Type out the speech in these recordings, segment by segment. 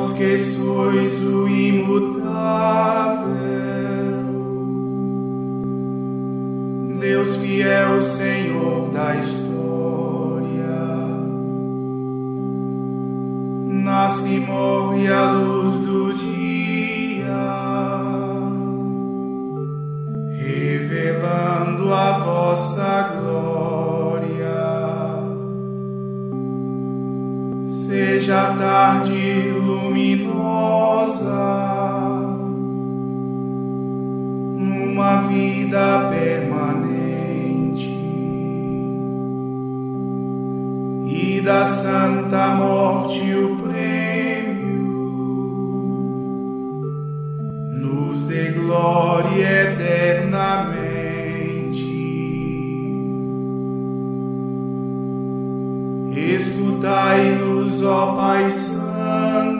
Vós que sois o imutável, Deus fiel, Senhor da história, nasce e morre a luz do dia, revelando a vossa glória. Seja tarde luminosa, numa vida permanente. E da santa morte o prêmio, nos dê glória eternamente. Escutai-nos, ó Pai Santo,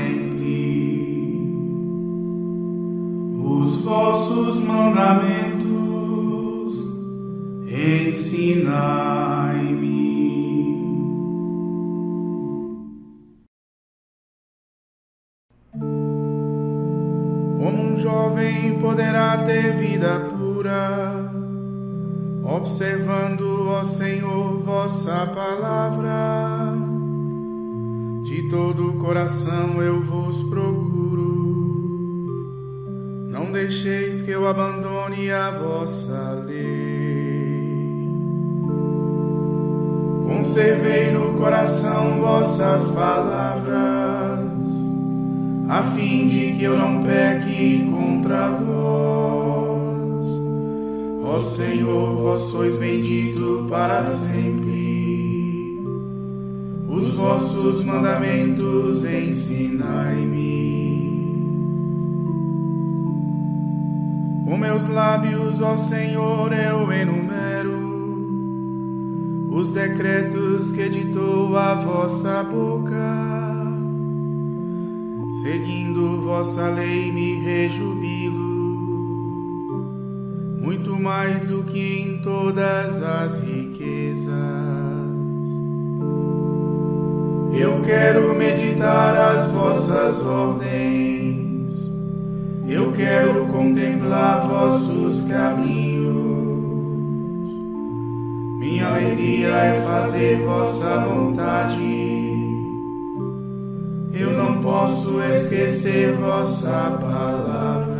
sempre. Os vossos mandamentos ensinai-me. Como um jovem poderá ter vida pura? observando, ó Senhor, vossa palavra. Coração eu vos procuro. Não deixeis que eu abandone a vossa lei. Conservei no coração vossas palavras, a fim de que eu não peque contra vós. Ó Senhor, vós sois bendito para sempre. Os vossos mandamentos ensinai-me. Com meus lábios, ó Senhor, eu enumero os decretos que ditou a vossa boca. Seguindo vossa lei, me rejubilo muito mais do que em todas as riquezas. Eu quero meditar as vossas ordens, eu quero contemplar vossos caminhos. Minha alegria é fazer vossa vontade. Eu não posso esquecer vossa palavra.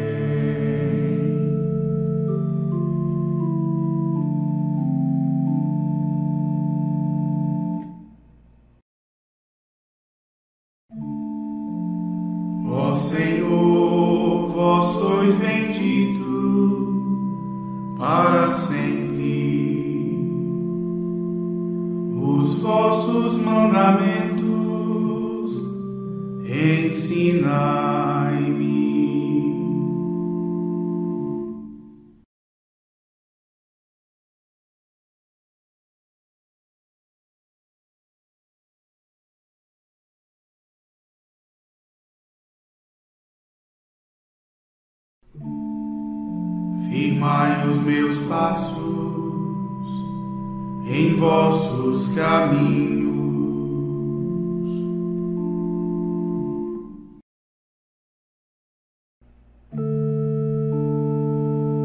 Para sempre. Os vossos mandamentos ensinai-me. Firmai os meus passos em vossos caminhos.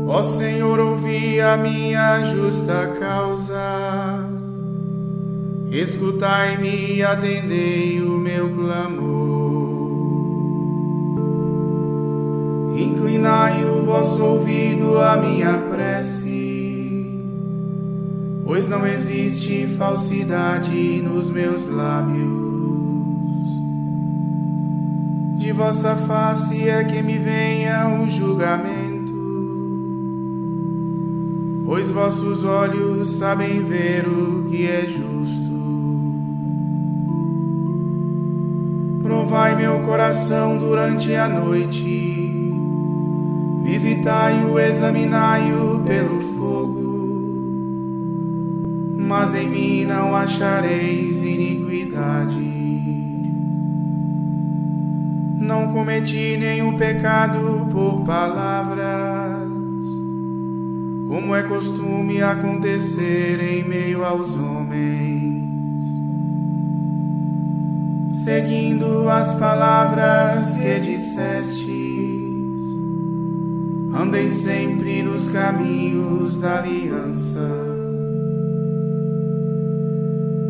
Ó Senhor, ouvi a minha justa causa, escutai-me e atendei o meu clamor. Inclinai o vosso ouvido à minha prece, pois não existe falsidade nos meus lábios. De vossa face é que me venha o julgamento pois vossos olhos sabem ver o que é justo. Provai meu coração durante a noite, visitai-o, examinai-o pelo fogo, mas em mim não achareis iniquidade. Não cometi nenhum pecado por palavra como é costume acontecer em meio aos homens. Seguindo as palavras que dissestes, andei sempre nos caminhos da aliança.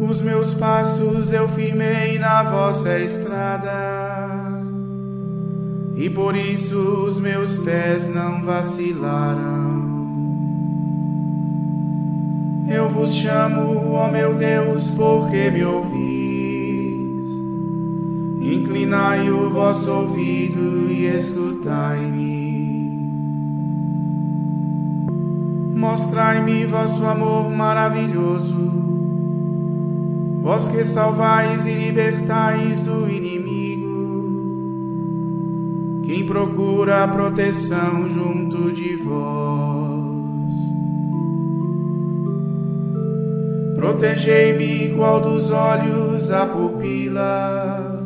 Os meus passos eu firmei na vossa estrada, e por isso os meus pés não vacilaram. Eu vos chamo, ó meu Deus, porque me ouvis. Inclinai o vosso ouvido e escutai-me. Mostrai-me vosso amor maravilhoso, vós que salvais e libertais do inimigo, quem procura a proteção junto de vós. Protegei-me qual dos olhos a pupila,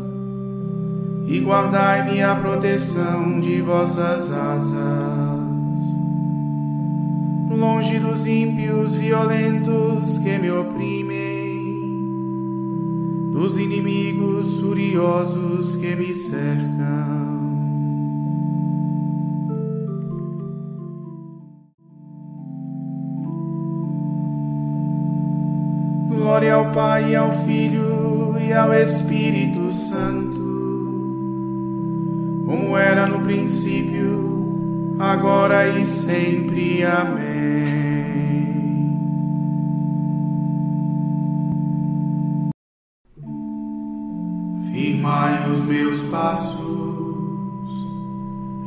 e guardai-me a proteção de vossas asas. Longe dos ímpios violentos que me oprimem, dos inimigos furiosos que me cercam. Glória ao Pai, ao Filho e ao Espírito Santo, como era no princípio, agora e sempre. Amém. Firmai os meus passos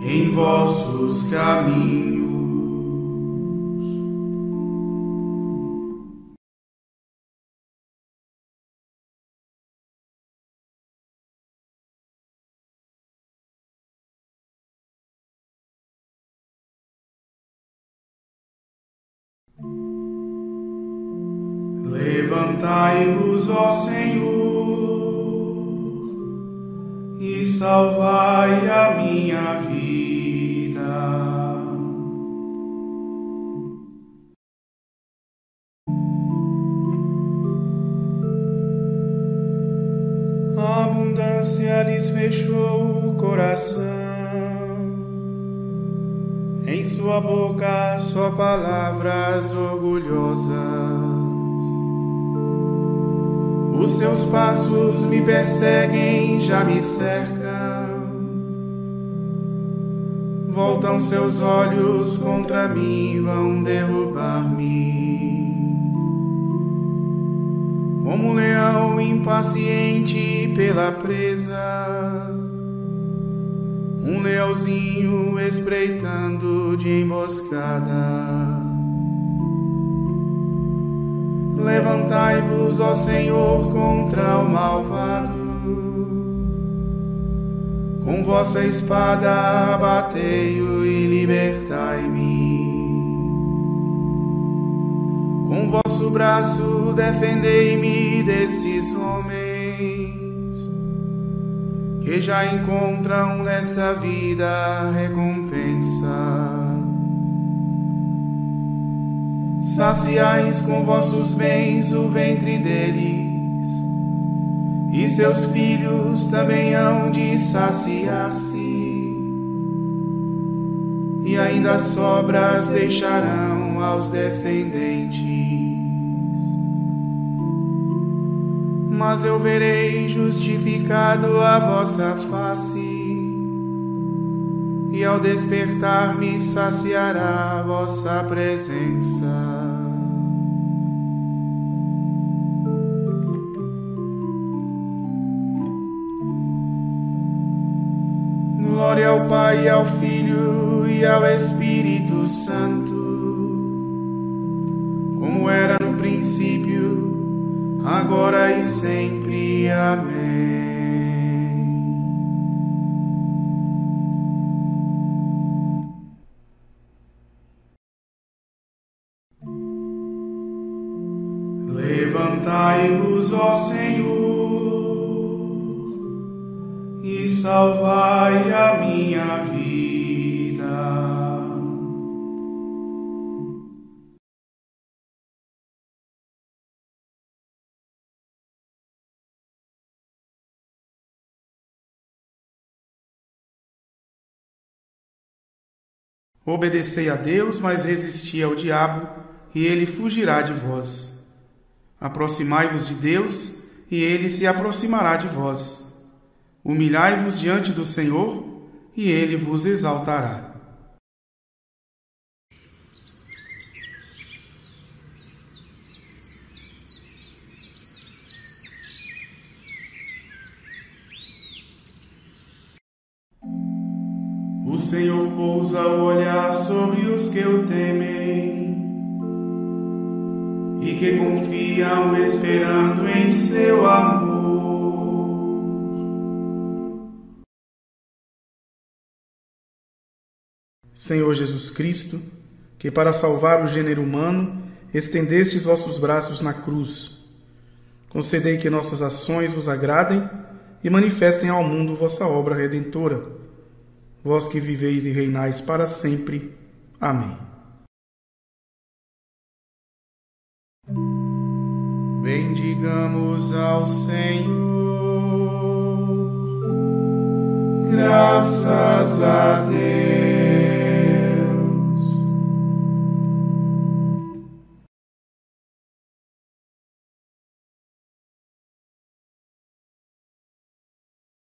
em vossos caminhos Levantai-vos, ó Senhor, e salvai a minha vida. A abundância lhes fechou o coração, em sua boca só palavras orgulhosas. Os seus passos me perseguem, já me cercam. Voltam seus olhos contra mim, vão derrubar-me. Como um leão impaciente pela presa, um leãozinho espreitando de emboscada. Levantai-vos, ó Senhor, contra o malvado. Com vossa espada abatei-o e libertai-me. Com vosso braço defendei-me destes homens, que já encontram nesta vida recompensa. Saciais com vossos bens o ventre deles, e seus filhos também hão de saciar-se, e ainda sobras deixarão aos descendentes. Mas eu verei justificado a vossa face e ao despertar me saciará a vossa presença. Glória ao Pai, ao Filho e ao Espírito Santo, como era no princípio, agora e sempre. Amém. Ó Senhor, e salvai a minha vida. Obedecei a Deus, mas resisti ao diabo, e ele fugirá de vós. Aproximai-vos de Deus, e ele se aproximará de vós. Humilhai-vos diante do Senhor, e ele vos exaltará. O Senhor pousa o olhar sobre os que o temem e que confiam esperando em seu amor. Senhor Jesus Cristo, que para salvar o gênero humano estendestes vossos braços na cruz, concedei que nossas ações vos agradem e manifestem ao mundo vossa obra redentora. Vós que viveis e reinais para sempre. Amém. Bendigamos ao Senhor, graças a Deus.